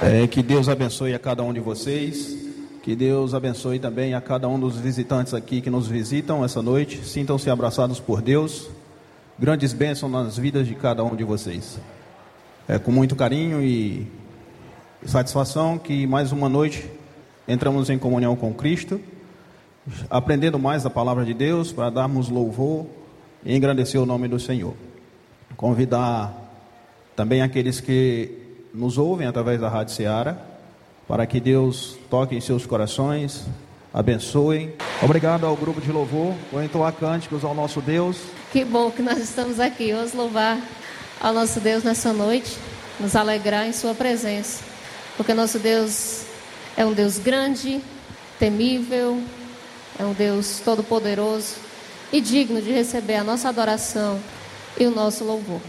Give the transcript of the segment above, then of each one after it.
É, que Deus abençoe a cada um de vocês. Que Deus abençoe também a cada um dos visitantes aqui que nos visitam essa noite. Sintam-se abraçados por Deus. Grandes bênçãos nas vidas de cada um de vocês. É com muito carinho e satisfação que mais uma noite entramos em comunhão com Cristo, aprendendo mais da palavra de Deus para darmos louvor e engrandecer o nome do Senhor. Convidar também aqueles que nos ouvem através da Rádio Ceará, para que Deus toque em seus corações, abençoe. Obrigado ao grupo de louvor por entoar cânticos ao nosso Deus. Que bom que nós estamos aqui. Vamos louvar ao nosso Deus nessa noite, nos alegrar em Sua presença, porque nosso Deus é um Deus grande, temível, é um Deus todo-poderoso e digno de receber a nossa adoração e o nosso louvor.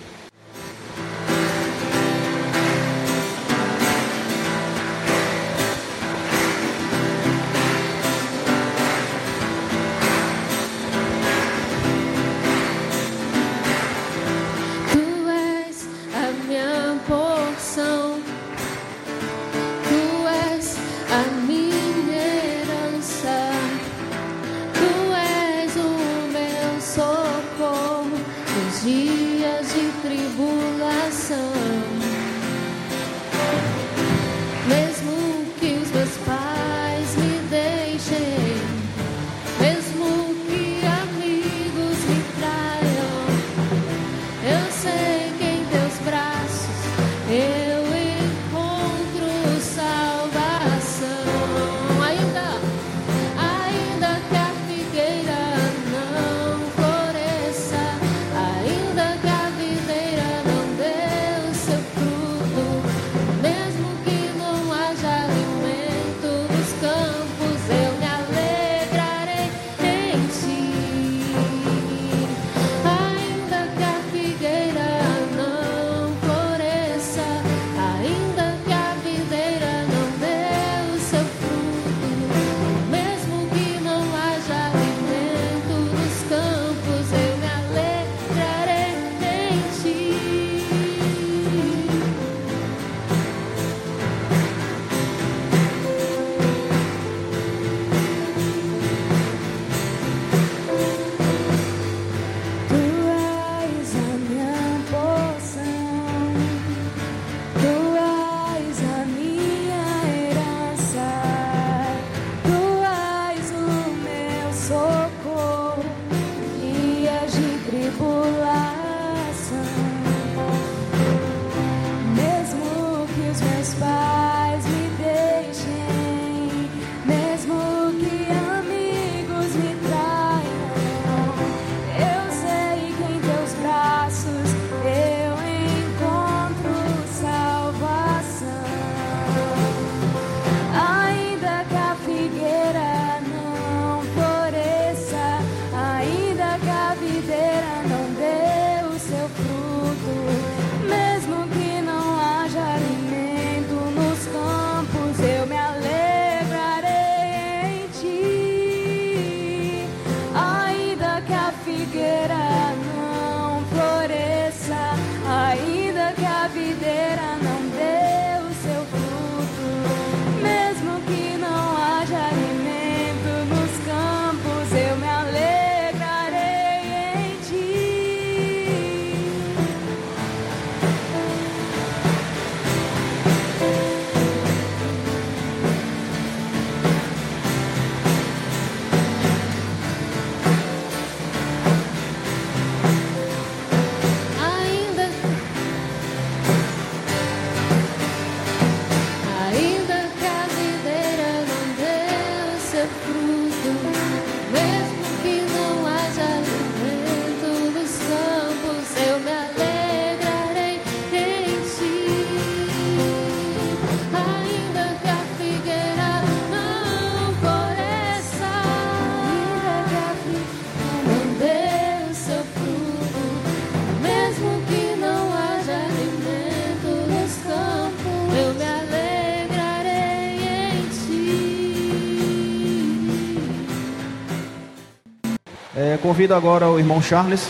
Convido agora o irmão Charles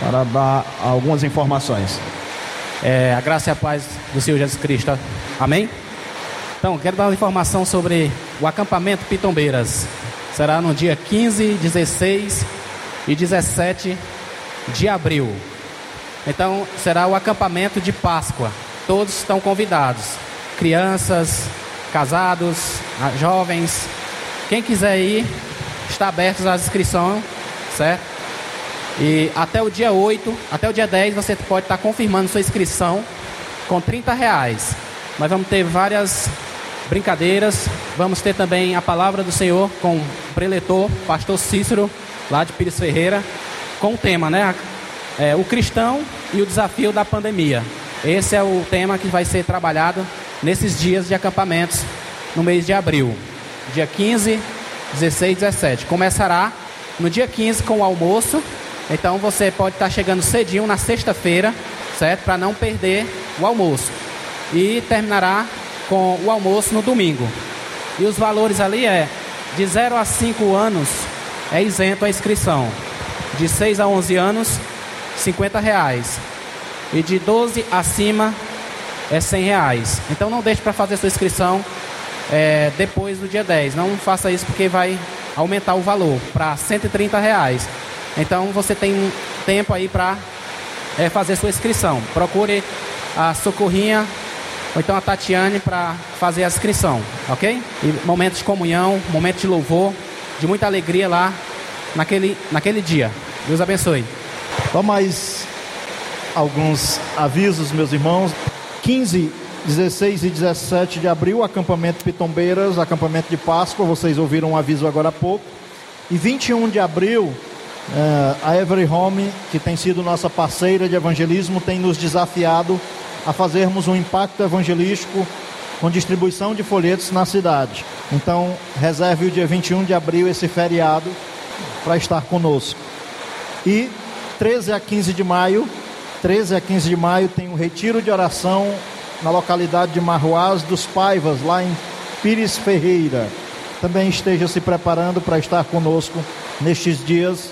para dar algumas informações. É, a graça e a paz do Senhor Jesus Cristo. Amém? Então, quero dar uma informação sobre o acampamento Pitombeiras. Será no dia 15, 16 e 17 de abril. Então, será o acampamento de Páscoa. Todos estão convidados. Crianças, casados, jovens. Quem quiser ir, está aberto às inscrições, certo? E até o dia 8, até o dia 10, você pode estar confirmando sua inscrição com 30 reais. Nós vamos ter várias brincadeiras. Vamos ter também a palavra do Senhor com o preletor, pastor Cícero, lá de Pires Ferreira, com o tema, né? É, o cristão e o desafio da pandemia. Esse é o tema que vai ser trabalhado nesses dias de acampamentos no mês de abril. Dia 15, 16 e 17. Começará no dia 15 com o almoço. Então você pode estar chegando cedinho na sexta-feira, certo? Para não perder o almoço. E terminará com o almoço no domingo. E os valores ali é de 0 a 5 anos é isento a inscrição. De 6 a 11 anos, 50 reais. E de 12 acima é 100 reais. Então não deixe para fazer sua inscrição é, depois do dia 10. Não faça isso porque vai aumentar o valor para 130 reais. Então você tem tempo aí para é, fazer sua inscrição. Procure a Socorrinha ou então a Tatiane para fazer a inscrição, ok? E momentos de comunhão, momento de louvor, de muita alegria lá naquele, naquele dia. Deus abençoe. Só mais alguns avisos, meus irmãos. 15, 16 e 17 de abril, acampamento Pitombeiras, acampamento de Páscoa, vocês ouviram um aviso agora há pouco. E 21 de abril, eh, a Every Home, que tem sido nossa parceira de evangelismo, tem nos desafiado a fazermos um impacto evangelístico com distribuição de folhetos na cidade. Então, reserve o dia 21 de abril esse feriado para estar conosco. E 13 a 15 de maio, 13 a 15 de maio tem um retiro de oração na localidade de Marroás dos Paivas, lá em Pires Ferreira. Também esteja se preparando para estar conosco nestes dias.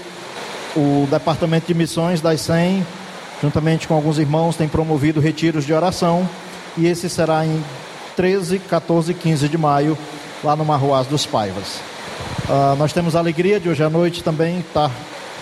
O Departamento de Missões das 100 juntamente com alguns irmãos, tem promovido retiros de oração. E esse será em 13, 14 e 15 de maio, lá no Marroás dos Paivas. Uh, nós temos a alegria de hoje à noite também estar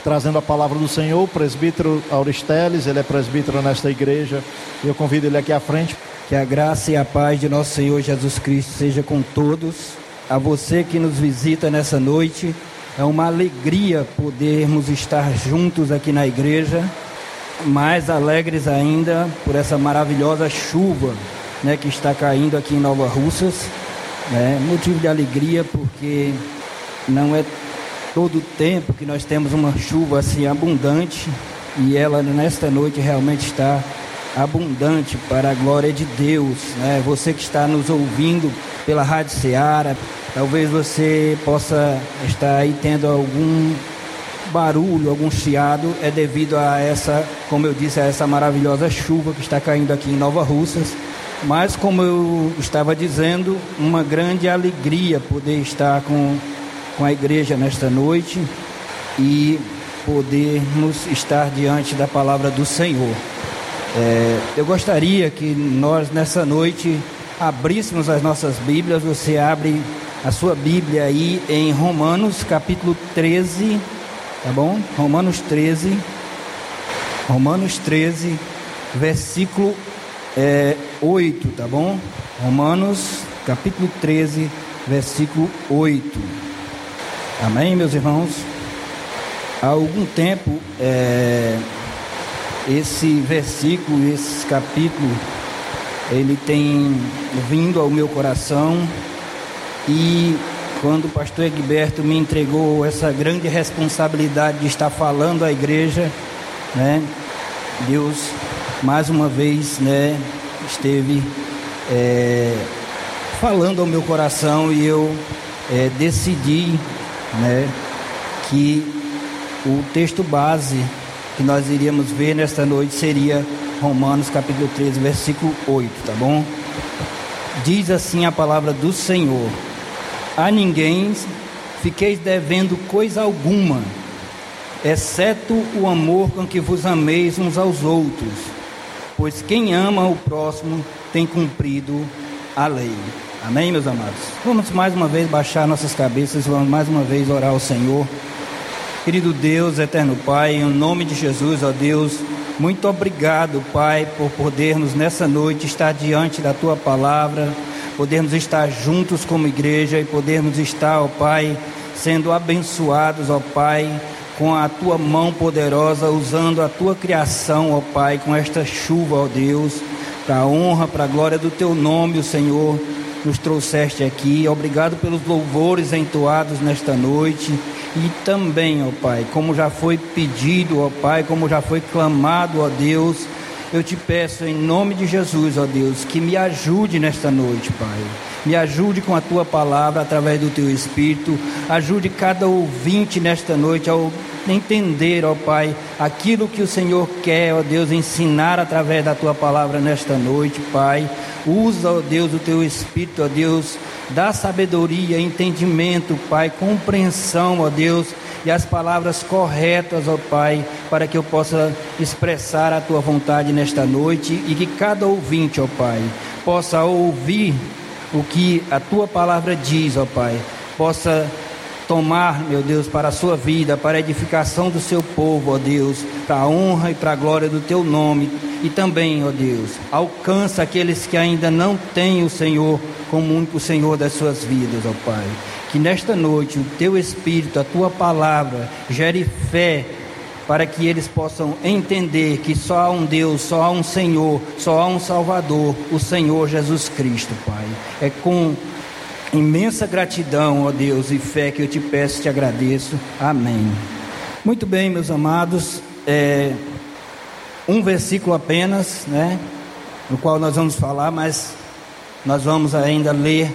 trazendo a palavra do Senhor, o presbítero Auristeles, ele é presbítero nesta igreja, e eu convido ele aqui à frente. Que a graça e a paz de nosso Senhor Jesus Cristo seja com todos. A você que nos visita nessa noite, é uma alegria podermos estar juntos aqui na igreja mais alegres ainda por essa maravilhosa chuva né, que está caindo aqui em Nova Russas. Né, motivo de alegria porque não é todo tempo que nós temos uma chuva assim abundante e ela nesta noite realmente está abundante para a glória de Deus. Né? Você que está nos ouvindo pela Rádio Ceará, talvez você possa estar aí tendo algum barulho, algum chiado, é devido a essa, como eu disse, a essa maravilhosa chuva que está caindo aqui em Nova Russas. Mas, como eu estava dizendo, uma grande alegria poder estar com, com a igreja nesta noite e podermos estar diante da palavra do Senhor. É, eu gostaria que nós, nessa noite, abríssemos as nossas Bíblias. Você abre a sua Bíblia aí em Romanos, capítulo 13 Tá bom? Romanos 13. Romanos 13, versículo é, 8, tá bom? Romanos capítulo 13, versículo 8. Amém, meus irmãos? Há algum tempo, é, esse versículo, esse capítulo, ele tem vindo ao meu coração e quando o pastor Egberto me entregou essa grande responsabilidade de estar falando à igreja, né? Deus mais uma vez, né, esteve é, falando ao meu coração e eu é, decidi, né, que o texto base que nós iríamos ver nesta noite seria Romanos capítulo 13, versículo 8, tá bom? Diz assim a palavra do Senhor: a ninguém fiqueis devendo coisa alguma, exceto o amor com que vos ameis uns aos outros, pois quem ama o próximo tem cumprido a lei. Amém, meus amados? Vamos mais uma vez baixar nossas cabeças, vamos mais uma vez orar ao Senhor. Querido Deus, eterno Pai, em nome de Jesus, ó Deus, muito obrigado, Pai, por podermos nessa noite estar diante da tua palavra, podermos estar juntos como igreja e podermos estar, ó Pai, sendo abençoados, ó Pai, com a tua mão poderosa, usando a tua criação, ó Pai, com esta chuva, ó Deus, para a honra, para a glória do teu nome, o Senhor nos trouxeste aqui. Obrigado pelos louvores entoados nesta noite. E também, ó Pai, como já foi pedido, ó Pai, como já foi clamado, ó Deus, eu te peço em nome de Jesus, ó Deus, que me ajude nesta noite, Pai. Me ajude com a tua palavra através do teu espírito. Ajude cada ouvinte nesta noite ao entender, ó Pai, aquilo que o Senhor quer, ó Deus, ensinar através da tua palavra nesta noite, Pai. Usa, ó Deus, o teu espírito, ó Deus, dá sabedoria, entendimento, Pai, compreensão, ó Deus, e as palavras corretas, ó Pai, para que eu possa expressar a tua vontade nesta noite e que cada ouvinte, ó Pai, possa ouvir o que a tua palavra diz, ó Pai, possa tomar, meu Deus, para a sua vida, para a edificação do seu povo, ó Deus, para a honra e para a glória do teu nome. E também, ó Deus, alcança aqueles que ainda não têm o Senhor como único Senhor das suas vidas, ó Pai. Que nesta noite o teu Espírito, a tua palavra, gere fé para que eles possam entender que só há um Deus, só há um Senhor, só há um Salvador, o Senhor Jesus Cristo, Pai. É com imensa gratidão, ó Deus, e fé que eu te peço e te agradeço. Amém. Muito bem, meus amados, é, um versículo apenas, né, no qual nós vamos falar, mas nós vamos ainda ler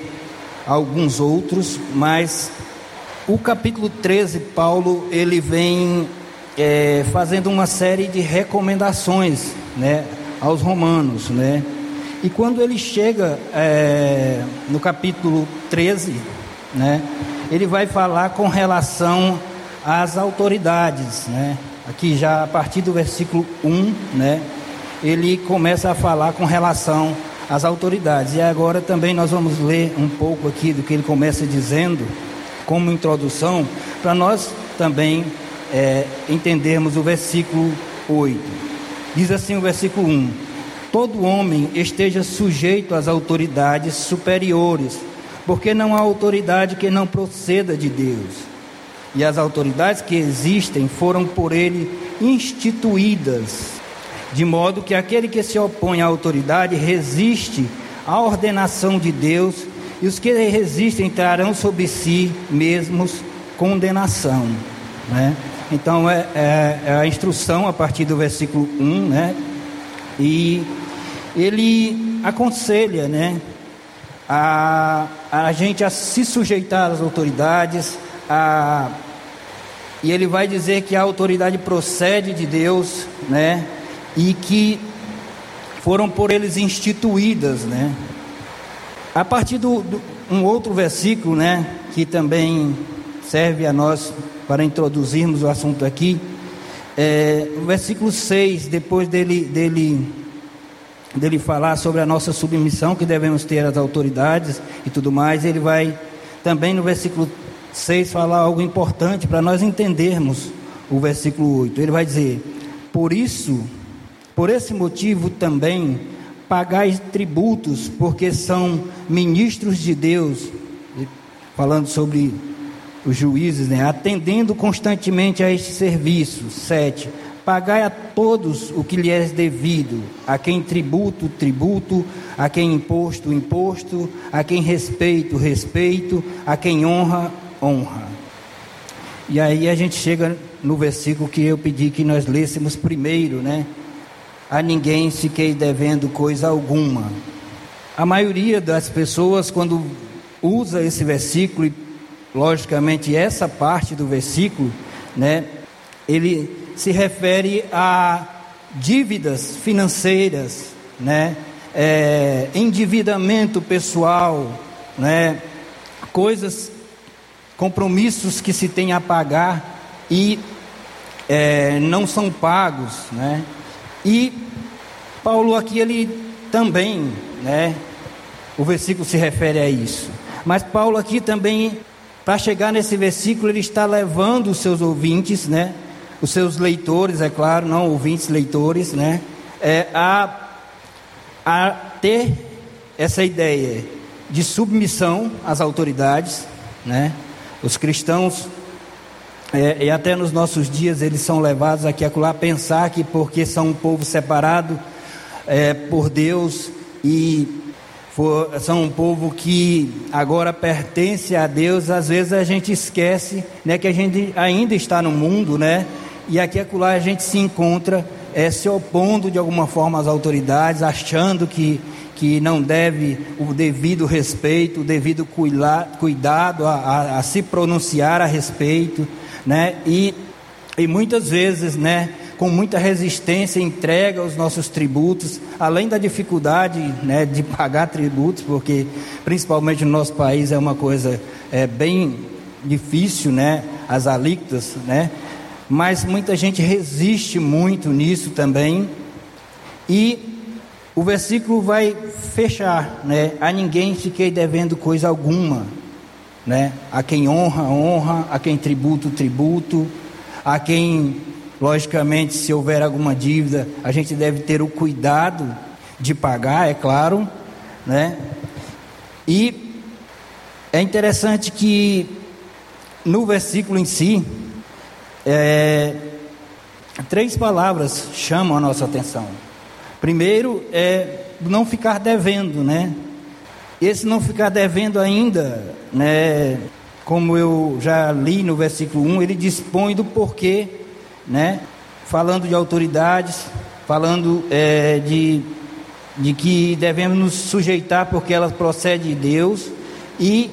alguns outros, mas o capítulo 13, Paulo, ele vem é, fazendo uma série de recomendações, né, aos romanos, né, e quando ele chega é, no capítulo 13, né, ele vai falar com relação às autoridades. Né? Aqui já a partir do versículo 1, né, ele começa a falar com relação às autoridades. E agora também nós vamos ler um pouco aqui do que ele começa dizendo, como introdução, para nós também é, entendermos o versículo 8. Diz assim o versículo 1 todo homem esteja sujeito às autoridades superiores, porque não há autoridade que não proceda de Deus. E as autoridades que existem foram por ele instituídas, de modo que aquele que se opõe à autoridade resiste à ordenação de Deus, e os que resistem trarão sobre si mesmos condenação. Né? Então é, é, é a instrução a partir do versículo 1, né? E ele aconselha, né, a, a gente a se sujeitar às autoridades, a, e ele vai dizer que a autoridade procede de Deus, né, e que foram por eles instituídas, né. A partir do, do um outro versículo, né, que também serve a nós para introduzirmos o assunto aqui, é, o versículo 6, depois dele, dele dele falar sobre a nossa submissão que devemos ter às autoridades e tudo mais, ele vai também no versículo 6 falar algo importante para nós entendermos o versículo 8. Ele vai dizer: Por isso, por esse motivo também, pagais tributos, porque são ministros de Deus, falando sobre os juízes, né? atendendo constantemente a este serviço. 7 Pagai a todos o que lhe é devido, a quem tributo, tributo, a quem imposto, imposto, a quem respeito, respeito, a quem honra, honra. E aí a gente chega no versículo que eu pedi que nós lêssemos primeiro, né? A ninguém fiquei devendo coisa alguma. A maioria das pessoas, quando usa esse versículo, e logicamente essa parte do versículo, né? Ele se refere a dívidas financeiras, né? É, endividamento pessoal, né? Coisas, compromissos que se tem a pagar e é, não são pagos, né? E Paulo aqui ele também, né? o versículo se refere a isso. Mas Paulo aqui também, para chegar nesse versículo, ele está levando os seus ouvintes, né? Os seus leitores, é claro, não ouvintes, leitores, né? É, a, a ter essa ideia de submissão às autoridades, né? Os cristãos é, e até nos nossos dias eles são levados aqui a pensar que porque são um povo separado é, por Deus e for, são um povo que agora pertence a Deus, às vezes a gente esquece né, que a gente ainda está no mundo, né? E aqui acolá a gente se encontra é, se opondo de alguma forma às autoridades, achando que, que não deve o devido respeito, o devido cuidado a, a, a se pronunciar a respeito né? E, e muitas vezes, né? Com muita resistência entrega os nossos tributos, além da dificuldade, né? De pagar tributos, porque principalmente no nosso país é uma coisa é, bem difícil, né? As alíquotas, né? Mas muita gente resiste muito nisso também. E o versículo vai fechar, né? A ninguém fiquei devendo coisa alguma, né? A quem honra, honra, a quem tributo, tributo, a quem, logicamente, se houver alguma dívida, a gente deve ter o cuidado de pagar, é claro, né? E é interessante que no versículo em si, é, três palavras chamam a nossa atenção. Primeiro é não ficar devendo, né? Esse não ficar devendo ainda, né, como eu já li no versículo 1, ele dispõe do porquê, né, falando de autoridades, falando é, de, de que devemos nos sujeitar porque elas procedem de Deus e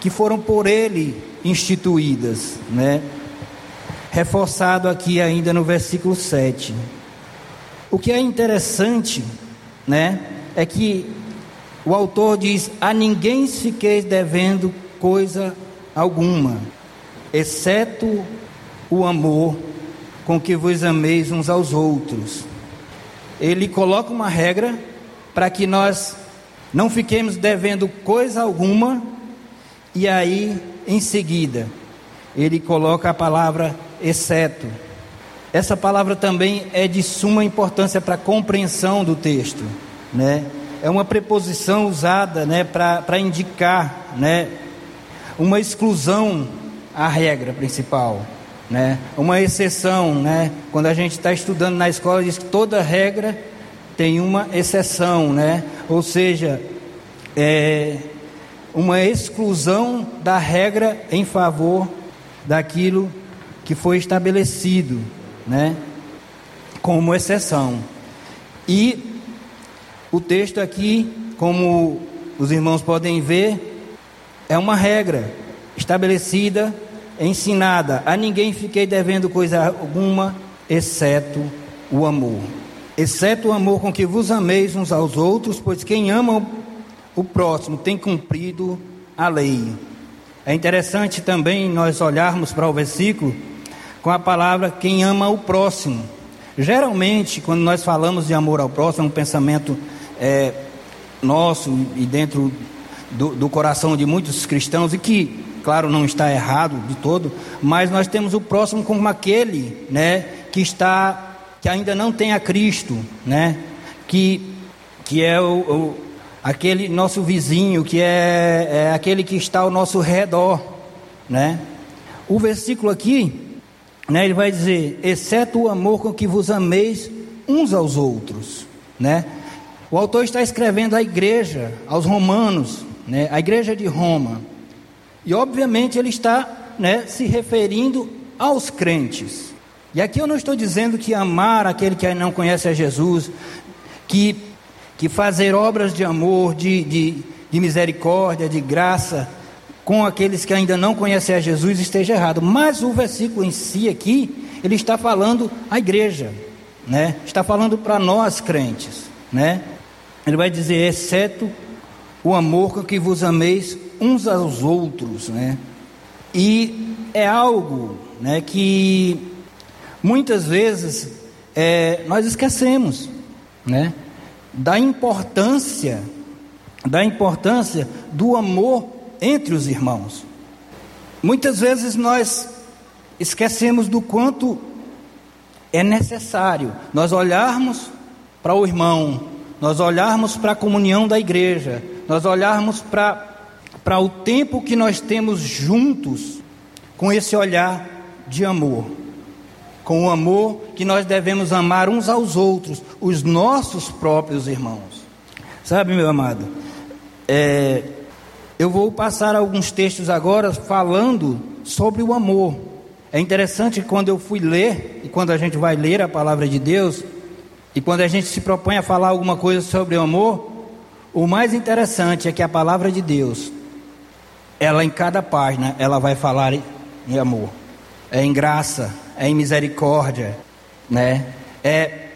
que foram por Ele instituídas, né? Reforçado aqui ainda no versículo 7. O que é interessante, né, é que o autor diz: A ninguém fiqueis devendo coisa alguma, exceto o amor com que vos ameis uns aos outros. Ele coloca uma regra para que nós não fiquemos devendo coisa alguma, e aí, em seguida, ele coloca a palavra exceto. Essa palavra também é de suma importância para a compreensão do texto, né? é uma preposição usada né, para indicar né, uma exclusão à regra principal. Né, uma exceção, né, quando a gente está estudando na escola, diz que toda regra tem uma exceção, né, ou seja, é uma exclusão da regra em favor daquilo que foi estabelecido, né, como exceção. E o texto aqui, como os irmãos podem ver, é uma regra estabelecida, ensinada. A ninguém fiquei devendo coisa alguma, exceto o amor. Exceto o amor com que vos ameis uns aos outros, pois quem ama o próximo tem cumprido a lei. É interessante também nós olharmos para o versículo com a palavra quem ama o próximo. Geralmente, quando nós falamos de amor ao próximo, é um pensamento é, nosso e dentro do, do coração de muitos cristãos, e que, claro, não está errado de todo, mas nós temos o próximo como aquele né, que está, que ainda não tem a Cristo, né, que, que é o, o aquele nosso vizinho, que é, é aquele que está ao nosso redor. Né? O versículo aqui, né, ele vai dizer: exceto o amor com que vos ameis uns aos outros. Né? O autor está escrevendo à igreja, aos romanos, né, à igreja de Roma. E obviamente ele está né, se referindo aos crentes. E aqui eu não estou dizendo que amar aquele que não conhece a Jesus, que, que fazer obras de amor, de, de, de misericórdia, de graça, com aqueles que ainda não conhecem a Jesus esteja errado. Mas o versículo em si aqui, ele está falando à igreja, né? Está falando para nós crentes, né? Ele vai dizer: exceto o amor com que vos ameis uns aos outros, né? E é algo, né, que muitas vezes é, nós esquecemos, né, da importância da importância do amor entre os irmãos. Muitas vezes nós esquecemos do quanto é necessário nós olharmos para o irmão, nós olharmos para a comunhão da igreja, nós olharmos para, para o tempo que nós temos juntos com esse olhar de amor. Com o amor que nós devemos amar uns aos outros, os nossos próprios irmãos. Sabe, meu amado, é, eu vou passar alguns textos agora falando sobre o amor. É interessante quando eu fui ler, e quando a gente vai ler a palavra de Deus, e quando a gente se propõe a falar alguma coisa sobre o amor, o mais interessante é que a palavra de Deus, ela em cada página, ela vai falar em amor, é em graça, é em misericórdia, né? É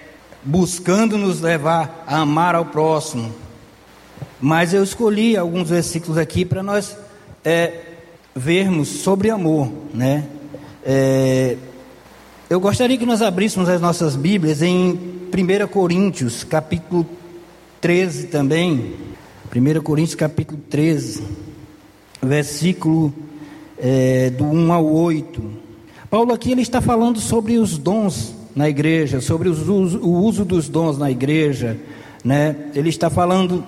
buscando nos levar a amar ao próximo. Mas eu escolhi alguns versículos aqui para nós é, vermos sobre amor, né? É, eu gostaria que nós abríssemos as nossas Bíblias em 1 Coríntios, capítulo 13 também. 1 Coríntios, capítulo 13, versículo é, do 1 ao 8. Paulo aqui ele está falando sobre os dons na igreja, sobre os, o uso dos dons na igreja, né? Ele está falando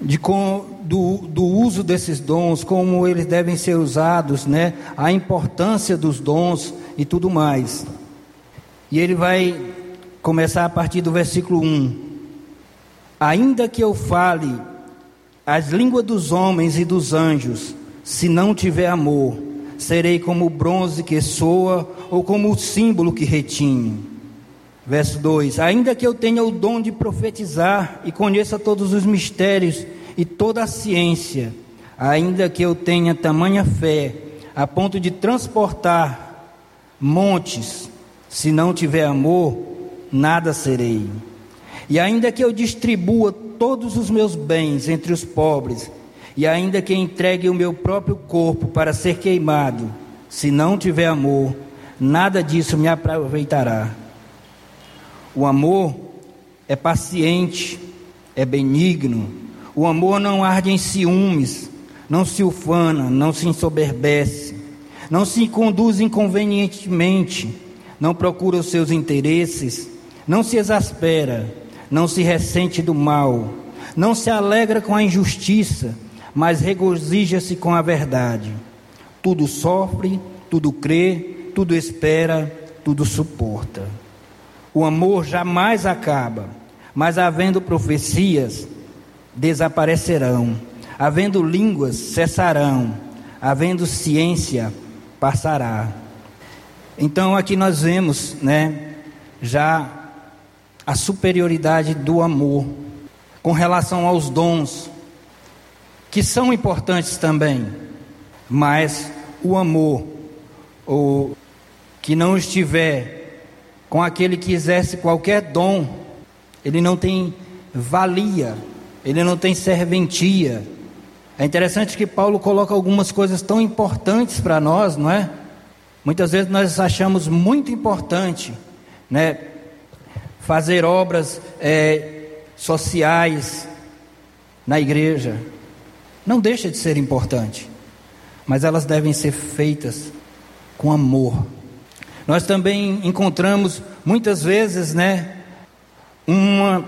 de com, do, do uso desses dons, como eles devem ser usados, né? A importância dos dons e tudo mais. E ele vai começar a partir do versículo 1. Ainda que eu fale as línguas dos homens e dos anjos, se não tiver amor, serei como o bronze que soa ou como o símbolo que retinho. Verso 2: Ainda que eu tenha o dom de profetizar e conheça todos os mistérios e toda a ciência, ainda que eu tenha tamanha fé, a ponto de transportar montes, se não tiver amor, nada serei. E ainda que eu distribua todos os meus bens entre os pobres, e ainda que entregue o meu próprio corpo para ser queimado, se não tiver amor, nada disso me aproveitará. O amor é paciente, é benigno. O amor não arde em ciúmes, não se ufana, não se ensoberbece, não se conduz inconvenientemente, não procura os seus interesses, não se exaspera, não se ressente do mal, não se alegra com a injustiça, mas regozija-se com a verdade. Tudo sofre, tudo crê, tudo espera, tudo suporta. O amor jamais acaba, mas havendo profecias, desaparecerão, havendo línguas, cessarão, havendo ciência, passará. Então aqui nós vemos, né, já a superioridade do amor com relação aos dons, que são importantes também, mas o amor, ou que não estiver com aquele que exerce qualquer dom, ele não tem valia, ele não tem serventia. É interessante que Paulo coloca algumas coisas tão importantes para nós, não é? Muitas vezes nós achamos muito importante, né? Fazer obras é, sociais na igreja. Não deixa de ser importante, mas elas devem ser feitas com amor nós também encontramos muitas vezes, né, uma,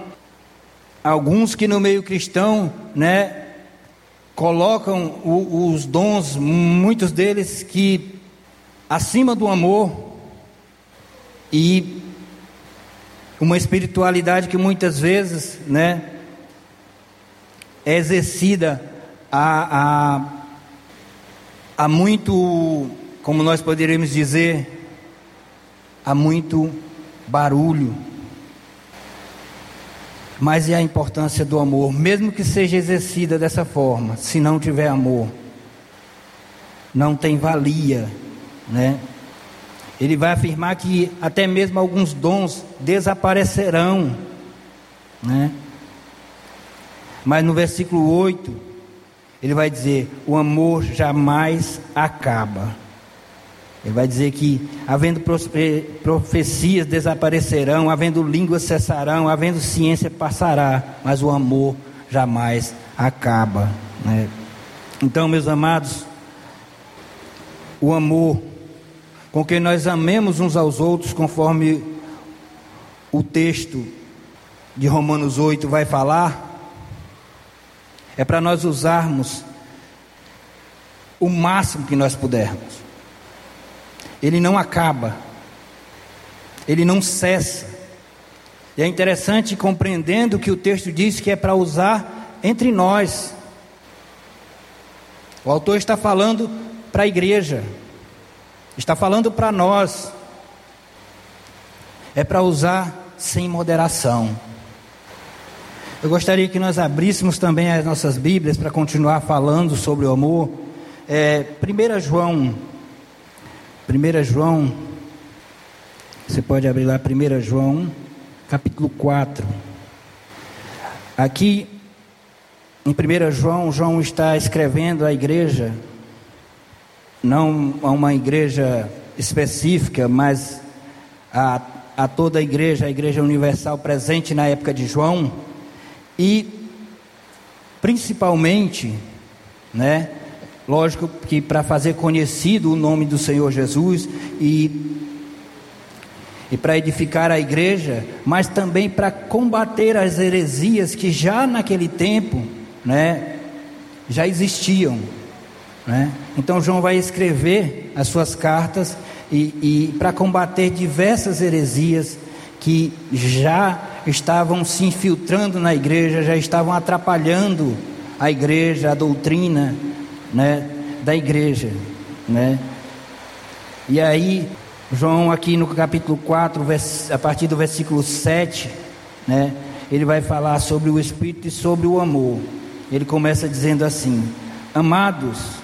alguns que no meio cristão, né, colocam o, os dons, muitos deles que acima do amor e uma espiritualidade que muitas vezes, né, é exercida a, a, a muito, como nós poderíamos dizer, há muito barulho. Mas e a importância do amor, mesmo que seja exercida dessa forma, se não tiver amor, não tem valia, né? Ele vai afirmar que até mesmo alguns dons desaparecerão, né? Mas no versículo 8, ele vai dizer: o amor jamais acaba. Ele vai dizer que, havendo profecias desaparecerão, havendo línguas cessarão, havendo ciência passará, mas o amor jamais acaba. Né? Então, meus amados, o amor com que nós amemos uns aos outros, conforme o texto de Romanos 8 vai falar, é para nós usarmos o máximo que nós pudermos. Ele não acaba, ele não cessa. E é interessante compreendendo que o texto diz que é para usar entre nós. O autor está falando para a igreja, está falando para nós. É para usar sem moderação. Eu gostaria que nós abríssemos também as nossas Bíblias para continuar falando sobre o amor. É, 1 João, 1 João, você pode abrir lá 1 João, capítulo 4. Aqui, em 1 João, João está escrevendo à igreja, não a uma igreja específica, mas a, a toda a igreja, a igreja universal presente na época de João. E principalmente, né, lógico que para fazer conhecido o nome do Senhor Jesus e e para edificar a igreja, mas também para combater as heresias que já naquele tempo, né, já existiam, né? Então João vai escrever as suas cartas e, e para combater diversas heresias que já estavam se infiltrando na igreja, já estavam atrapalhando a igreja, a doutrina, né, da igreja, né? E aí, João aqui no capítulo 4, a partir do versículo 7, né, ele vai falar sobre o espírito e sobre o amor. Ele começa dizendo assim: Amados,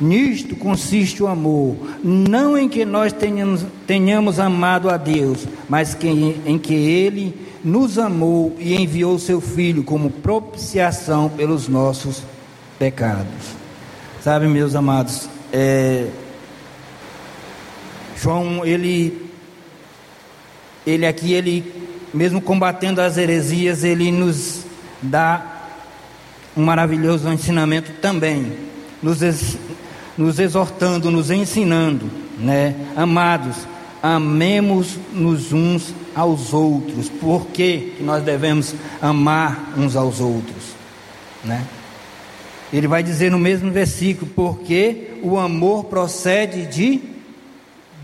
Nisto consiste o amor, não em que nós tenhamos, tenhamos amado a Deus, mas que, em que Ele nos amou e enviou seu Filho como propiciação pelos nossos pecados. Sabe, meus amados, é, João, ele, ele aqui, ele, mesmo combatendo as heresias, ele nos dá um maravilhoso ensinamento também, nos, nos exortando, nos ensinando, né? Amados, amemos-nos uns aos outros. Por que nós devemos amar uns aos outros, né? Ele vai dizer no mesmo versículo, porque o amor procede de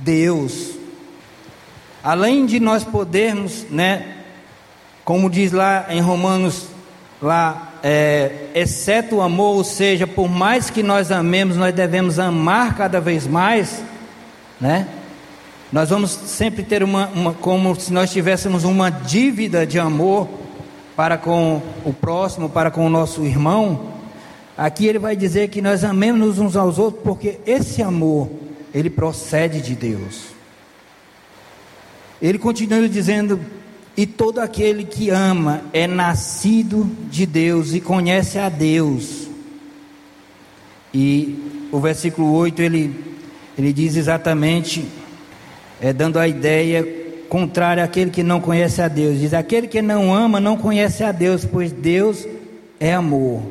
Deus. Além de nós podermos, né, como diz lá em Romanos, lá é, exceto o amor, ou seja, por mais que nós amemos, nós devemos amar cada vez mais, né? Nós vamos sempre ter uma, uma, como se nós tivéssemos uma dívida de amor para com o próximo, para com o nosso irmão. Aqui ele vai dizer que nós amemos uns aos outros, porque esse amor, ele procede de Deus. Ele continua dizendo e todo aquele que ama é nascido de Deus e conhece a Deus. E o versículo 8 ele, ele diz exatamente, é, dando a ideia contrária àquele que não conhece a Deus. Diz: aquele que não ama não conhece a Deus, pois Deus é amor.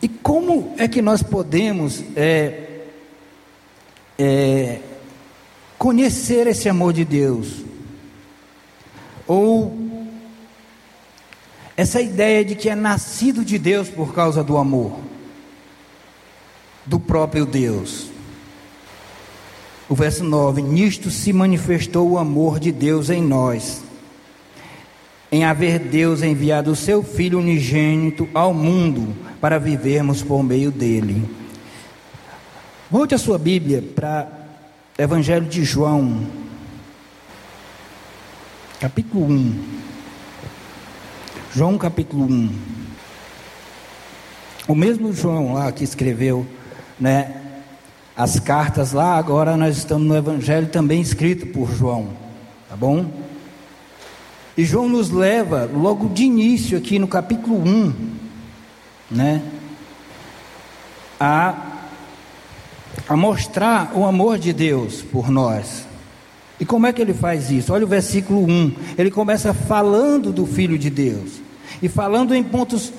E como é que nós podemos é, é, conhecer esse amor de Deus? Ou essa ideia de que é nascido de Deus por causa do amor, do próprio Deus. O verso 9: Nisto se manifestou o amor de Deus em nós, em haver Deus enviado o seu Filho unigênito ao mundo para vivermos por meio dele. Volte a sua Bíblia para o Evangelho de João, capítulo 1. João capítulo 1. O mesmo João lá que escreveu, né, as cartas lá, agora nós estamos no evangelho também escrito por João, tá bom? E João nos leva logo de início aqui no capítulo 1, né, a a mostrar o amor de Deus por nós. E como é que ele faz isso? Olha o versículo 1. Ele começa falando do Filho de Deus e falando em pontos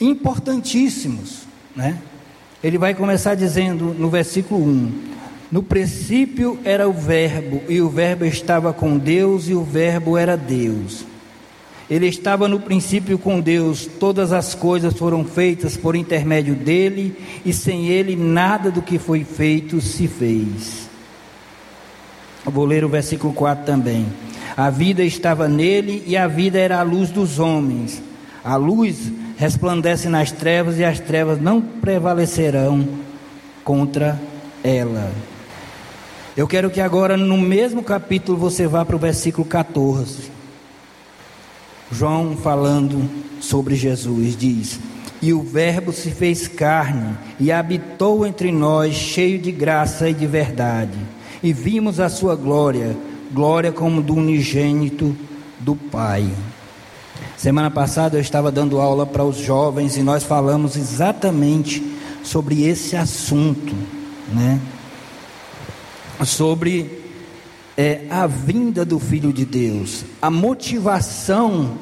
importantíssimos, né? Ele vai começar dizendo no versículo 1: No princípio era o Verbo, e o Verbo estava com Deus, e o Verbo era Deus. Ele estava no princípio com Deus, todas as coisas foram feitas por intermédio dele, e sem ele nada do que foi feito se fez. Vou ler o versículo 4 também. A vida estava nele, e a vida era a luz dos homens. A luz resplandece nas trevas, e as trevas não prevalecerão contra ela. Eu quero que agora, no mesmo capítulo, você vá para o versículo 14. João falando sobre Jesus diz: E o Verbo se fez carne e habitou entre nós, cheio de graça e de verdade, e vimos a sua glória, glória como do unigênito do Pai. Semana passada eu estava dando aula para os jovens e nós falamos exatamente sobre esse assunto, né? Sobre é a vinda do Filho de Deus, a motivação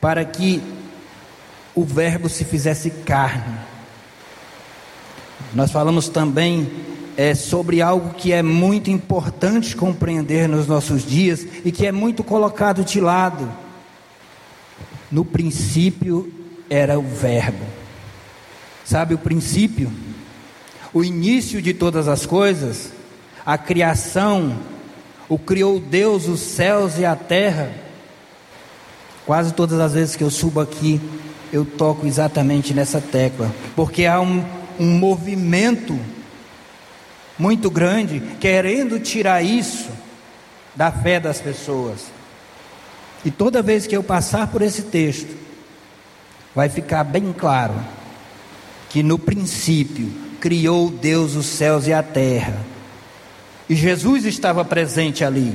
para que o Verbo se fizesse carne. Nós falamos também é, sobre algo que é muito importante compreender nos nossos dias e que é muito colocado de lado. No princípio era o Verbo. Sabe o princípio? O início de todas as coisas? a criação, o criou Deus os céus e a terra. Quase todas as vezes que eu subo aqui, eu toco exatamente nessa tecla, porque há um, um movimento muito grande querendo tirar isso da fé das pessoas. E toda vez que eu passar por esse texto, vai ficar bem claro que no princípio criou Deus os céus e a terra e Jesus estava presente ali.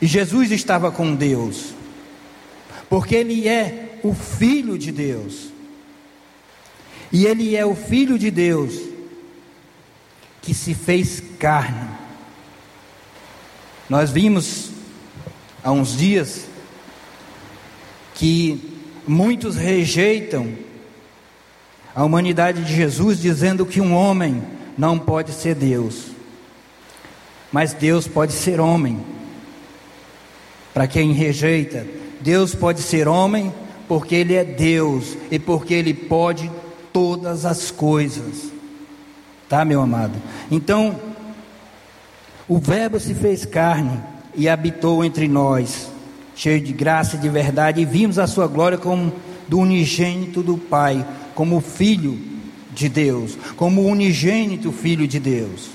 E Jesus estava com Deus. Porque Ele é o Filho de Deus. E Ele é o Filho de Deus que se fez carne. Nós vimos há uns dias que muitos rejeitam a humanidade de Jesus, dizendo que um homem não pode ser Deus. Mas Deus pode ser homem. Para quem rejeita, Deus pode ser homem porque Ele é Deus e porque Ele pode todas as coisas. Tá, meu amado? Então, o Verbo se fez carne e habitou entre nós, cheio de graça e de verdade, e vimos a sua glória como do unigênito do Pai, como filho de Deus, como unigênito filho de Deus.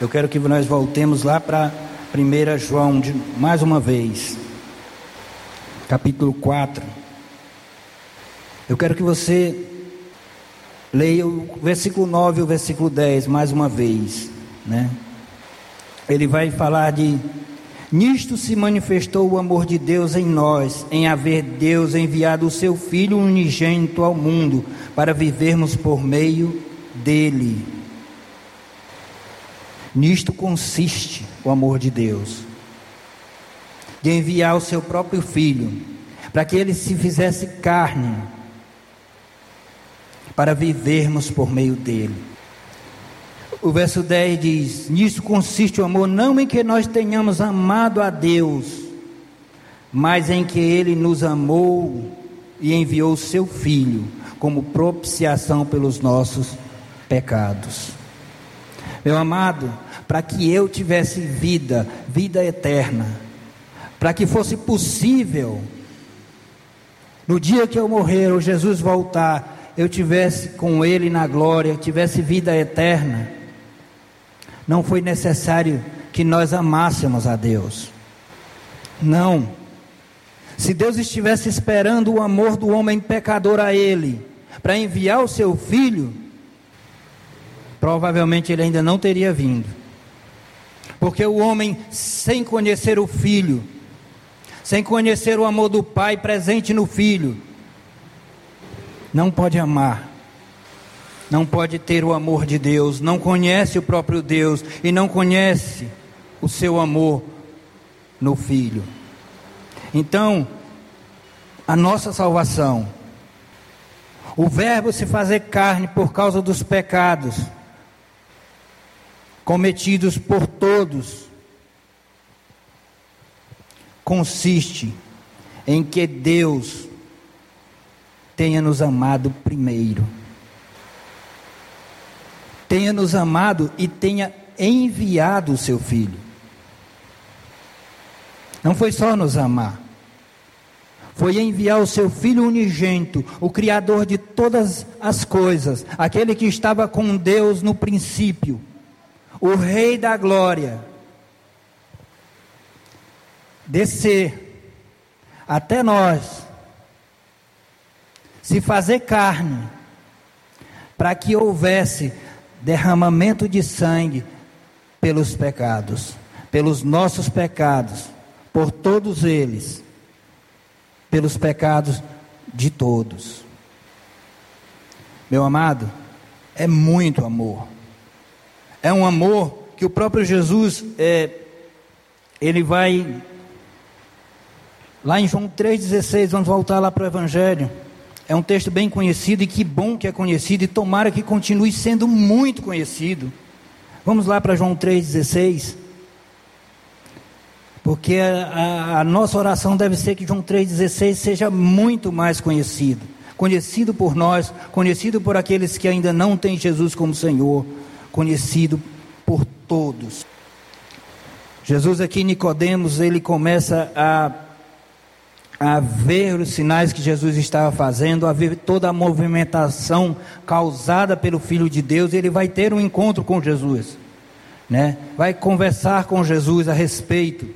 Eu quero que nós voltemos lá para 1 João, de, mais uma vez, capítulo 4. Eu quero que você leia o versículo 9 e o versículo 10 mais uma vez, né? Ele vai falar de Nisto se manifestou o amor de Deus em nós, em haver Deus enviado o seu Filho unigênito ao mundo, para vivermos por meio dele. Nisto consiste o amor de Deus, de enviar o seu próprio filho, para que ele se fizesse carne, para vivermos por meio dele. O verso 10 diz: Nisto consiste o amor, não em que nós tenhamos amado a Deus, mas em que ele nos amou e enviou seu filho como propiciação pelos nossos pecados. Meu amado, para que eu tivesse vida, vida eterna, para que fosse possível, no dia que eu morrer ou Jesus voltar, eu tivesse com Ele na glória, tivesse vida eterna. Não foi necessário que nós amássemos a Deus. Não. Se Deus estivesse esperando o amor do homem pecador a ele, para enviar o seu filho, provavelmente ele ainda não teria vindo. Porque o homem, sem conhecer o filho, sem conhecer o amor do pai presente no filho, não pode amar, não pode ter o amor de Deus, não conhece o próprio Deus e não conhece o seu amor no filho. Então, a nossa salvação, o Verbo se fazer carne por causa dos pecados cometidos por todos, consiste em que Deus tenha nos amado primeiro. Tenha nos amado e tenha enviado o seu filho. Não foi só nos amar, foi enviar o seu Filho unigênito, o Criador de todas as coisas, aquele que estava com Deus no princípio, o Rei da Glória, descer até nós, se fazer carne, para que houvesse derramamento de sangue pelos pecados, pelos nossos pecados, por todos eles pelos pecados de todos. Meu amado, é muito amor. É um amor que o próprio Jesus, é, ele vai. Lá em João 3,16, vamos voltar lá para o Evangelho. É um texto bem conhecido e que bom que é conhecido, e tomara que continue sendo muito conhecido. Vamos lá para João 3,16. Porque a, a, nossa oração deve ser que João 3,16 seja muito mais conhecido. Conhecido por nós, conhecido por aqueles que ainda não têm Jesus como Senhor, conhecido por todos. Jesus aqui, Nicodemos, ele começa a, a ver os sinais que Jesus estava fazendo, a ver toda a movimentação causada pelo Filho de Deus, ele vai ter um encontro com Jesus, né? vai conversar com Jesus a respeito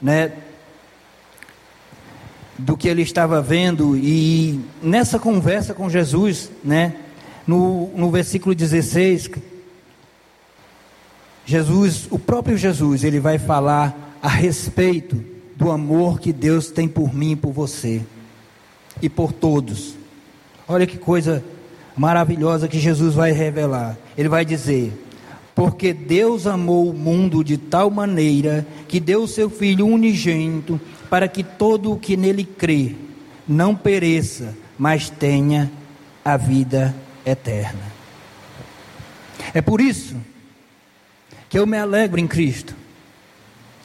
né, do que ele estava vendo e nessa conversa com Jesus, né, no, no versículo 16, Jesus, o próprio Jesus, ele vai falar a respeito do amor que Deus tem por mim e por você e por todos. Olha que coisa maravilhosa que Jesus vai revelar. Ele vai dizer: porque Deus amou o mundo de tal maneira que deu o seu Filho unigênito para que todo o que nele crê não pereça, mas tenha a vida eterna. É por isso que eu me alegro em Cristo.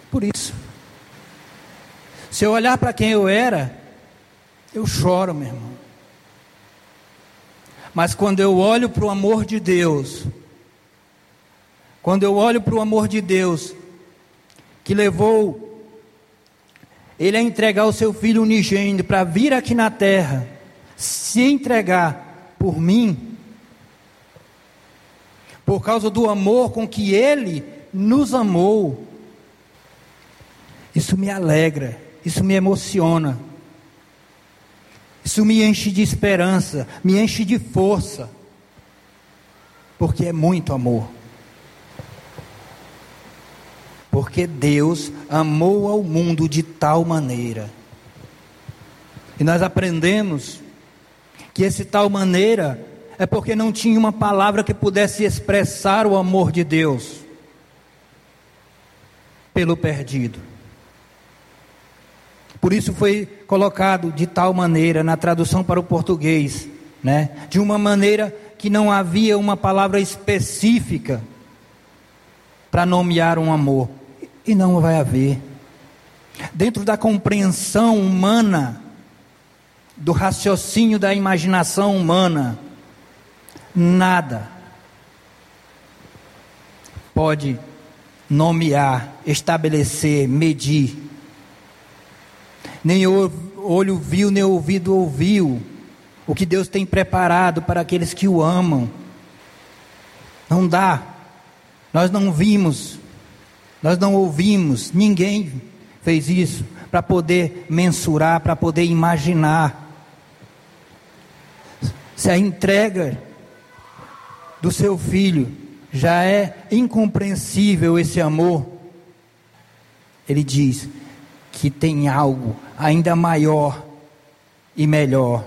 Por isso. Se eu olhar para quem eu era, eu choro, meu irmão. Mas quando eu olho para o amor de Deus, quando eu olho para o amor de Deus, que levou Ele a entregar o seu Filho unigênito para vir aqui na terra, se entregar por mim, por causa do amor com que Ele nos amou, isso me alegra, isso me emociona, isso me enche de esperança, me enche de força, porque é muito amor. Porque Deus amou ao mundo de tal maneira. E nós aprendemos que esse tal maneira é porque não tinha uma palavra que pudesse expressar o amor de Deus pelo perdido. Por isso foi colocado de tal maneira na tradução para o português, né? De uma maneira que não havia uma palavra específica para nomear um amor e não vai haver. Dentro da compreensão humana, do raciocínio da imaginação humana, nada pode nomear, estabelecer, medir. Nem olho viu, nem ouvido ouviu o que Deus tem preparado para aqueles que o amam. Não dá. Nós não vimos nós não ouvimos, ninguém fez isso para poder mensurar, para poder imaginar. Se a entrega do seu filho já é incompreensível esse amor, ele diz que tem algo ainda maior e melhor.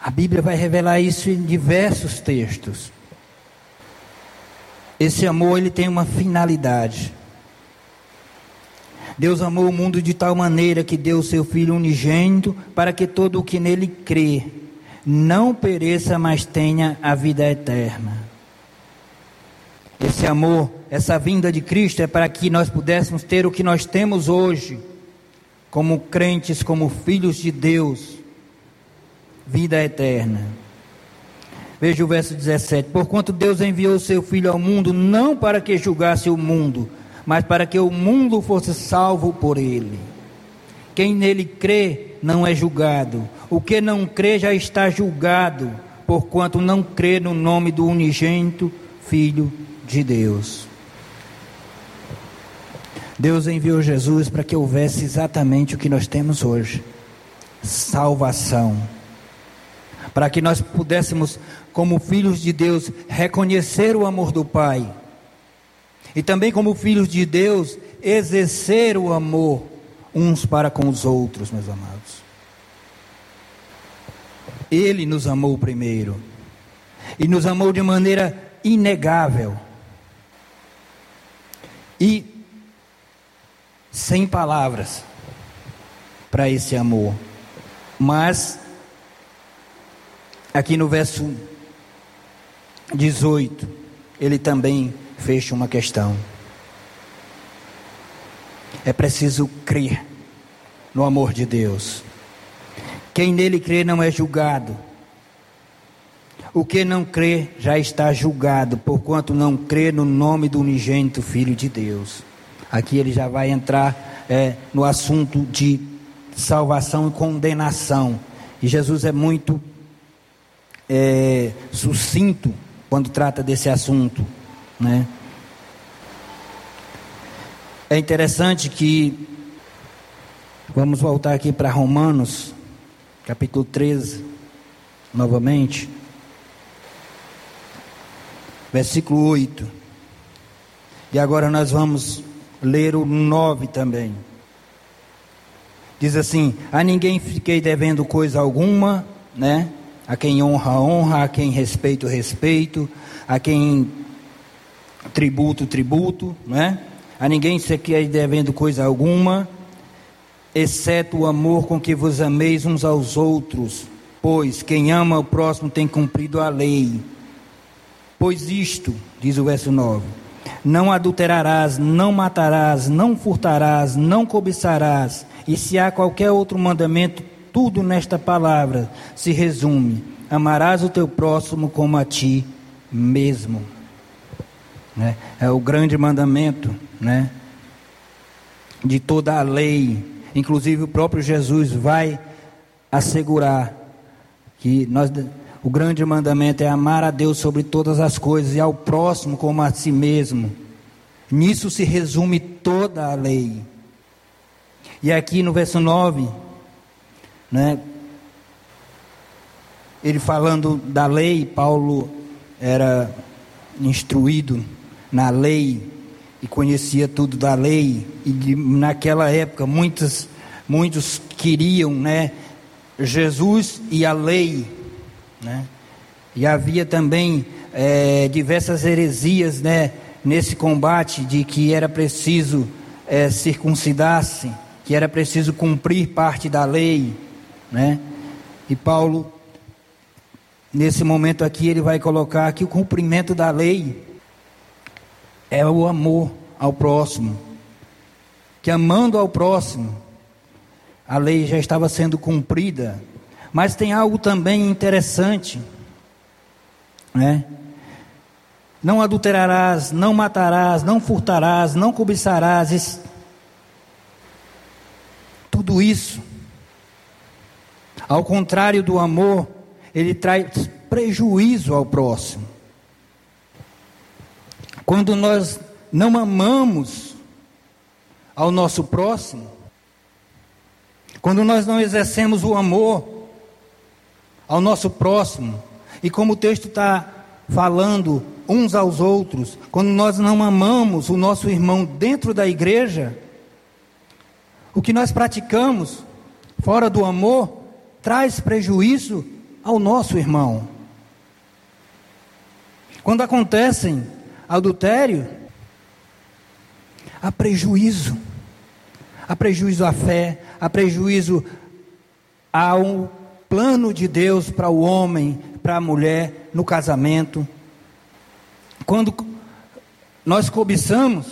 A Bíblia vai revelar isso em diversos textos. Esse amor ele tem uma finalidade. Deus amou o mundo de tal maneira que deu o seu Filho unigênito para que todo o que nele crê não pereça, mas tenha a vida eterna. Esse amor, essa vinda de Cristo é para que nós pudéssemos ter o que nós temos hoje, como crentes, como filhos de Deus, vida eterna. Veja o verso 17: Porquanto Deus enviou seu Filho ao mundo, não para que julgasse o mundo, mas para que o mundo fosse salvo por ele. Quem nele crê não é julgado, o que não crê já está julgado, porquanto não crê no nome do unigênito Filho de Deus. Deus enviou Jesus para que houvesse exatamente o que nós temos hoje: salvação. Para que nós pudéssemos, como filhos de Deus, reconhecer o amor do Pai e também, como filhos de Deus, exercer o amor uns para com os outros, meus amados. Ele nos amou primeiro, e nos amou de maneira inegável, e sem palavras para esse amor, mas, aqui no verso 18, ele também fecha uma questão. É preciso crer no amor de Deus. Quem nele crê não é julgado. O que não crê já está julgado, porquanto não crê no nome do unigênito Filho de Deus. Aqui ele já vai entrar é, no assunto de salvação e condenação. E Jesus é muito é, sucinto quando trata desse assunto. Né? É interessante que, vamos voltar aqui para Romanos, capítulo 13, novamente, versículo 8. E agora nós vamos ler o 9 também. Diz assim: A ninguém fiquei devendo coisa alguma, né? A quem honra, honra, a quem respeito, respeito, a quem tributo, tributo, né? A ninguém se quer devendo coisa alguma, exceto o amor com que vos ameis uns aos outros, pois quem ama o próximo tem cumprido a lei. Pois isto, diz o verso 9: não adulterarás, não matarás, não furtarás, não cobiçarás, e se há qualquer outro mandamento, tudo nesta palavra se resume: amarás o teu próximo como a ti mesmo. Né? É o grande mandamento né? de toda a lei. Inclusive o próprio Jesus vai assegurar que nós, o grande mandamento é amar a Deus sobre todas as coisas e ao próximo como a si mesmo. Nisso se resume toda a lei. E aqui no verso 9, né, ele falando da lei, Paulo era instruído na lei e conhecia tudo da lei e naquela época muitos muitos queriam, né, Jesus e a lei, né? E havia também é, diversas heresias, né, nesse combate de que era preciso é, circuncidar-se, que era preciso cumprir parte da lei, né? E Paulo nesse momento aqui ele vai colocar que o cumprimento da lei é o amor ao próximo. Que amando ao próximo, a lei já estava sendo cumprida. Mas tem algo também interessante, né? Não adulterarás, não matarás, não furtarás, não cobiçarás. Tudo isso, ao contrário do amor, ele traz prejuízo ao próximo. Quando nós não amamos ao nosso próximo, quando nós não exercemos o amor ao nosso próximo, e como o texto está falando uns aos outros, quando nós não amamos o nosso irmão dentro da igreja, o que nós praticamos fora do amor traz prejuízo ao nosso irmão. Quando acontecem adultério, há prejuízo. Há prejuízo à fé, há prejuízo ao plano de Deus para o homem, para a mulher no casamento. Quando nós cobiçamos,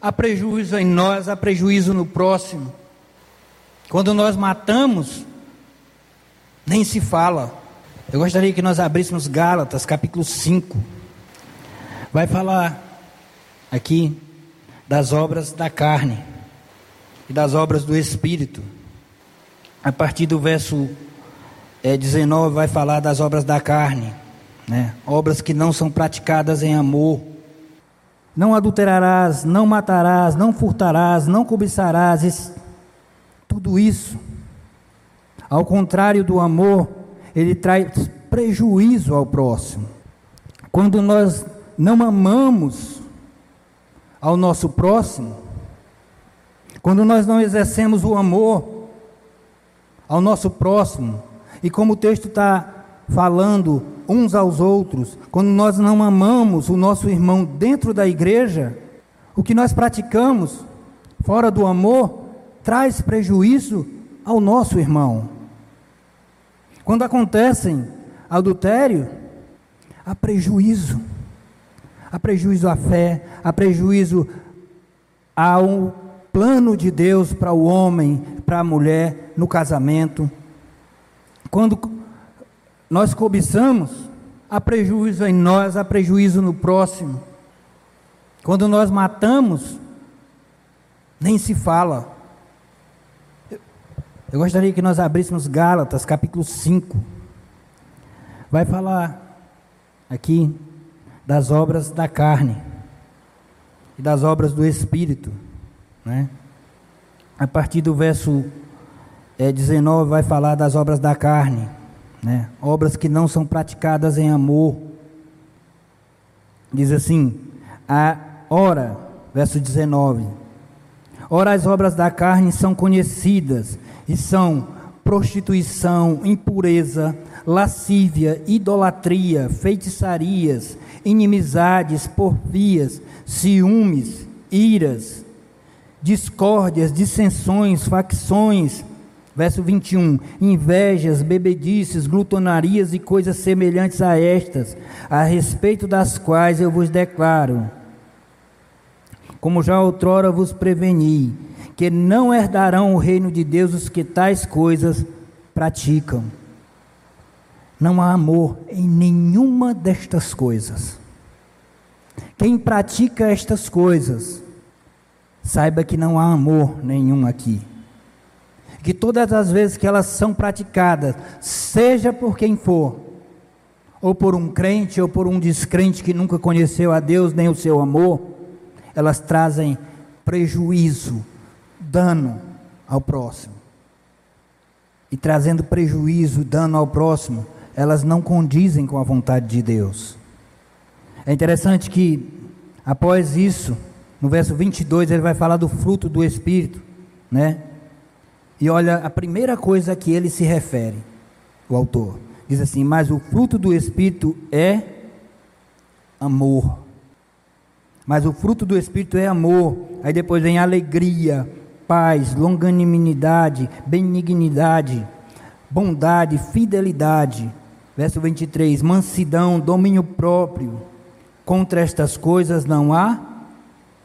há prejuízo em nós, há prejuízo no próximo. Quando nós matamos, nem se fala. Eu gostaria que nós abríssemos Gálatas, capítulo 5. Vai falar aqui das obras da carne e das obras do Espírito. A partir do verso é, 19 vai falar das obras da carne, né? obras que não são praticadas em amor. Não adulterarás, não matarás, não furtarás, não cobiçarás, tudo isso. Ao contrário do amor, ele traz prejuízo ao próximo. Quando nós não amamos ao nosso próximo, quando nós não exercemos o amor ao nosso próximo, e como o texto está falando uns aos outros, quando nós não amamos o nosso irmão dentro da igreja, o que nós praticamos fora do amor traz prejuízo ao nosso irmão. Quando acontecem adultério, há prejuízo. Há prejuízo à fé, há prejuízo ao plano de Deus para o homem, para a mulher no casamento. Quando nós cobiçamos, há prejuízo em nós, há prejuízo no próximo. Quando nós matamos, nem se fala. Eu gostaria que nós abríssemos Gálatas, capítulo 5. Vai falar aqui das obras da carne e das obras do Espírito. Né? A partir do verso é, 19 vai falar das obras da carne, né? obras que não são praticadas em amor. Diz assim: a ora, verso 19. Ora, as obras da carne são conhecidas e são prostituição, impureza, lascívia, idolatria, feitiçarias, inimizades, porfias, ciúmes, iras, discórdias, dissensões, facções. Verso 21: invejas, bebedices, glutonarias e coisas semelhantes a estas, a respeito das quais eu vos declaro, como já outrora vos preveni, que não herdarão o reino de Deus os que tais coisas praticam. Não há amor em nenhuma destas coisas. Quem pratica estas coisas, saiba que não há amor nenhum aqui. Que todas as vezes que elas são praticadas, seja por quem for, ou por um crente ou por um descrente que nunca conheceu a Deus nem o seu amor, elas trazem prejuízo, dano ao próximo. E trazendo prejuízo, dano ao próximo, elas não condizem com a vontade de Deus. É interessante que, após isso, no verso 22, ele vai falar do fruto do Espírito, né? E olha, a primeira coisa que ele se refere, o autor, diz assim: Mas o fruto do Espírito é amor. Mas o fruto do Espírito é amor. Aí depois vem alegria, paz, longanimidade, benignidade, bondade, fidelidade, Verso 23: mansidão, domínio próprio. Contra estas coisas não há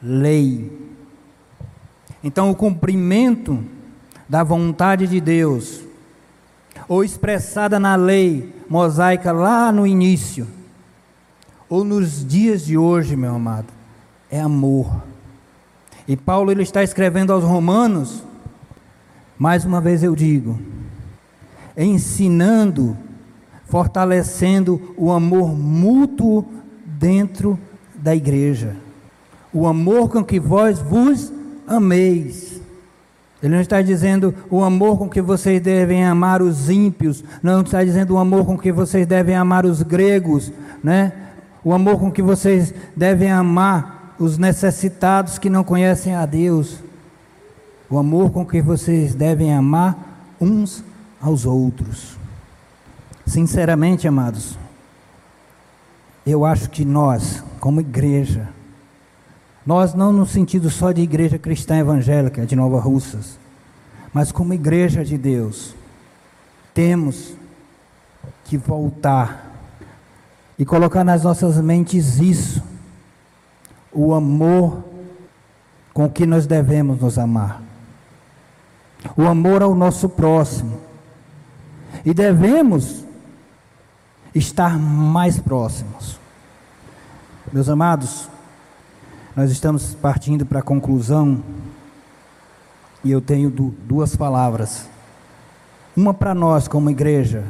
lei. Então, o cumprimento da vontade de Deus, ou expressada na lei mosaica lá no início, ou nos dias de hoje, meu amado, é amor. E Paulo ele está escrevendo aos Romanos, mais uma vez eu digo, ensinando fortalecendo o amor mútuo dentro da igreja. O amor com que vós vos ameis. Ele não está dizendo o amor com que vocês devem amar os ímpios, não está dizendo o amor com que vocês devem amar os gregos, né? O amor com que vocês devem amar os necessitados que não conhecem a Deus. O amor com que vocês devem amar uns aos outros. Sinceramente, amados, eu acho que nós, como igreja, nós não no sentido só de igreja cristã evangélica de Nova Russas, mas como igreja de Deus, temos que voltar e colocar nas nossas mentes isso, o amor com que nós devemos nos amar, o amor ao nosso próximo, e devemos estar mais próximos. Meus amados, nós estamos partindo para a conclusão e eu tenho duas palavras. Uma para nós como igreja,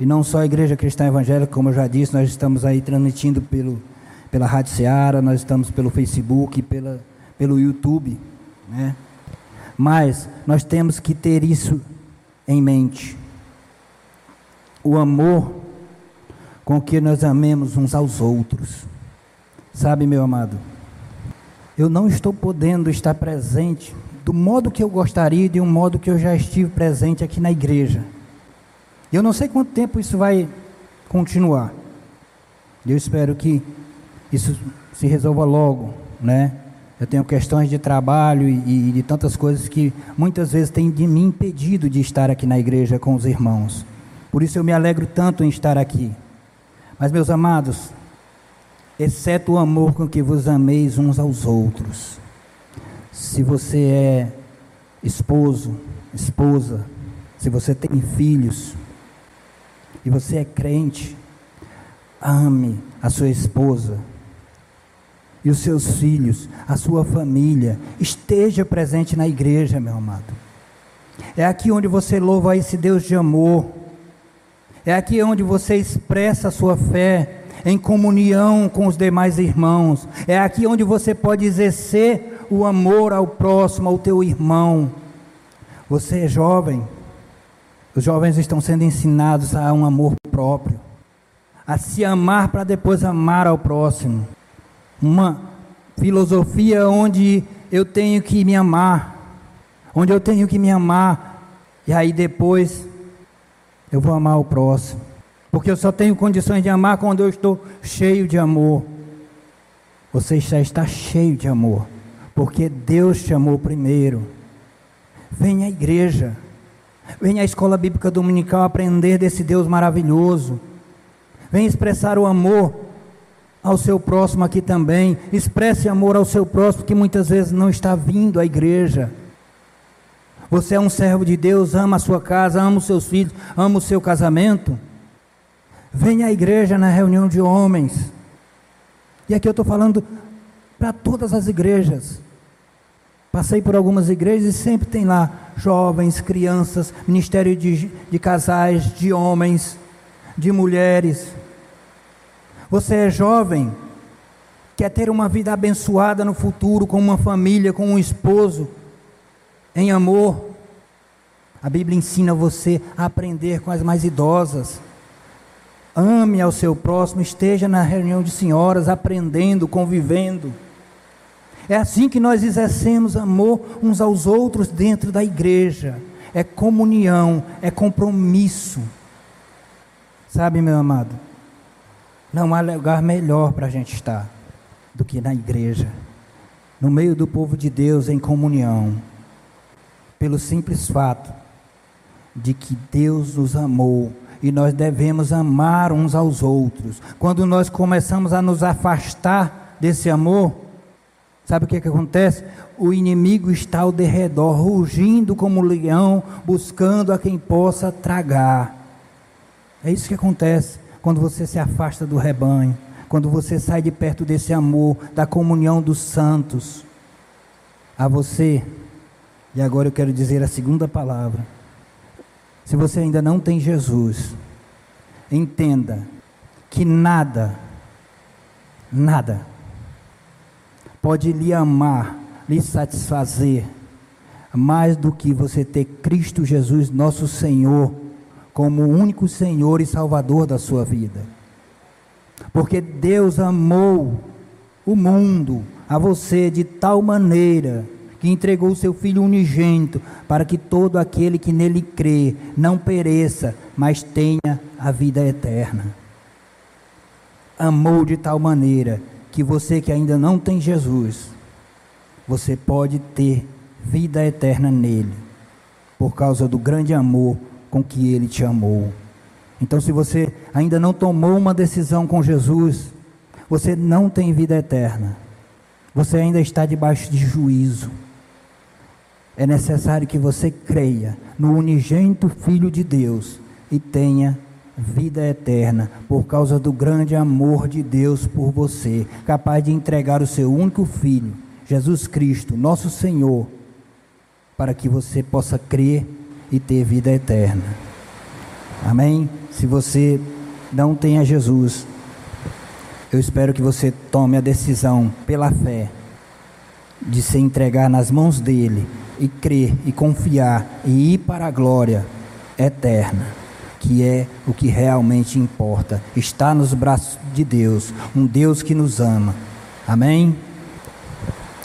e não só a igreja cristã evangélica, como eu já disse, nós estamos aí transmitindo pelo, pela Rádio Seara, nós estamos pelo Facebook, pela, pelo YouTube, né? Mas nós temos que ter isso em mente. O amor com que nós amemos uns aos outros. Sabe, meu amado, eu não estou podendo estar presente do modo que eu gostaria, de um modo que eu já estive presente aqui na igreja. Eu não sei quanto tempo isso vai continuar. Eu espero que isso se resolva logo, né? Eu tenho questões de trabalho e, e de tantas coisas que muitas vezes têm de me impedido de estar aqui na igreja com os irmãos. Por isso eu me alegro tanto em estar aqui. Mas, meus amados, exceto o amor com que vos ameis uns aos outros. Se você é esposo, esposa, se você tem filhos e você é crente, ame a sua esposa e os seus filhos, a sua família, esteja presente na igreja, meu amado. É aqui onde você louva esse Deus de amor é aqui onde você expressa a sua fé em comunhão com os demais irmãos. É aqui onde você pode exercer o amor ao próximo, ao teu irmão. Você é jovem. Os jovens estão sendo ensinados a um amor próprio, a se amar para depois amar ao próximo. Uma filosofia onde eu tenho que me amar, onde eu tenho que me amar, e aí depois eu vou amar o próximo. Porque eu só tenho condições de amar quando eu estou cheio de amor. Você já está cheio de amor. Porque Deus te amou primeiro. Venha à igreja. Venha à escola bíblica dominical aprender desse Deus maravilhoso. Venha expressar o amor ao seu próximo aqui também. Expresse amor ao seu próximo que muitas vezes não está vindo à igreja. Você é um servo de Deus, ama a sua casa, ama os seus filhos, ama o seu casamento. Venha à igreja na reunião de homens. E aqui eu estou falando para todas as igrejas. Passei por algumas igrejas e sempre tem lá jovens, crianças, ministério de, de casais, de homens, de mulheres. Você é jovem, quer ter uma vida abençoada no futuro, com uma família, com um esposo em amor. A Bíblia ensina você a aprender com as mais idosas. Ame ao seu próximo, esteja na reunião de senhoras, aprendendo, convivendo. É assim que nós exercemos amor uns aos outros dentro da igreja. É comunhão, é compromisso. Sabe, meu amado, não há lugar melhor para a gente estar do que na igreja, no meio do povo de Deus em comunhão pelo simples fato de que Deus nos amou e nós devemos amar uns aos outros. Quando nós começamos a nos afastar desse amor, sabe o que, que acontece? O inimigo está ao derredor, rugindo como leão, buscando a quem possa tragar. É isso que acontece quando você se afasta do rebanho, quando você sai de perto desse amor, da comunhão dos santos. A você e agora eu quero dizer a segunda palavra. Se você ainda não tem Jesus, entenda que nada, nada pode lhe amar lhe satisfazer mais do que você ter Cristo Jesus, nosso Senhor, como o único Senhor e Salvador da sua vida. Porque Deus amou o mundo, a você, de tal maneira que entregou o seu Filho unigênito, para que todo aquele que nele crê não pereça, mas tenha a vida eterna. Amou de tal maneira que você que ainda não tem Jesus, você pode ter vida eterna nele, por causa do grande amor com que ele te amou. Então, se você ainda não tomou uma decisão com Jesus, você não tem vida eterna. Você ainda está debaixo de juízo. É necessário que você creia no unigênito Filho de Deus e tenha vida eterna por causa do grande amor de Deus por você, capaz de entregar o seu único filho, Jesus Cristo, nosso Senhor, para que você possa crer e ter vida eterna. Amém? Se você não tem a Jesus, eu espero que você tome a decisão pela fé de se entregar nas mãos dele e crer e confiar e ir para a glória eterna, que é o que realmente importa. Está nos braços de Deus, um Deus que nos ama. Amém?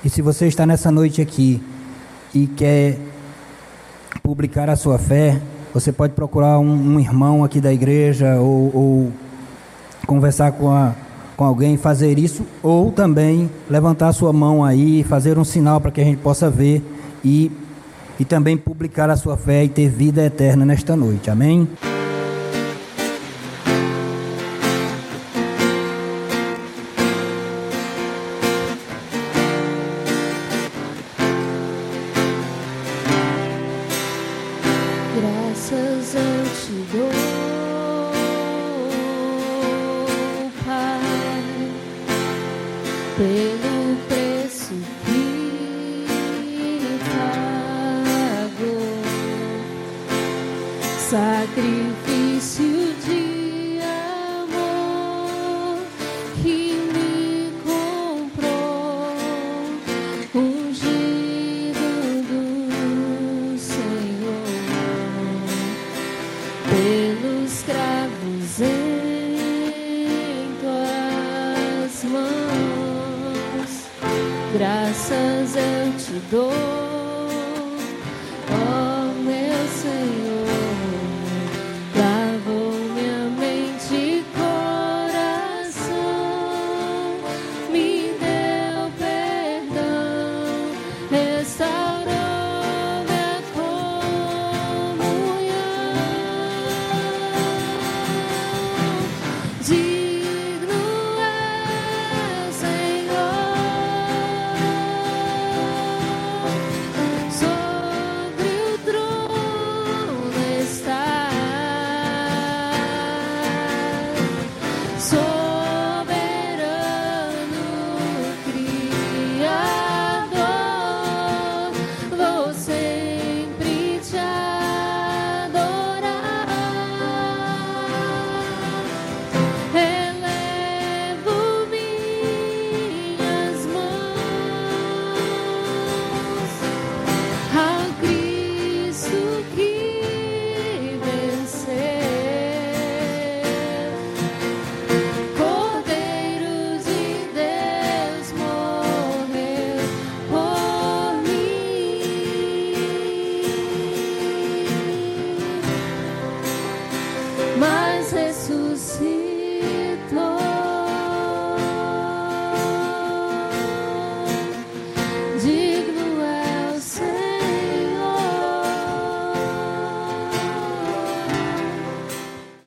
E se você está nessa noite aqui e quer publicar a sua fé, você pode procurar um, um irmão aqui da igreja ou, ou conversar com, a, com alguém, fazer isso, ou também levantar sua mão aí, fazer um sinal para que a gente possa ver e, e também publicar a sua fé e ter vida eterna nesta noite. Amém?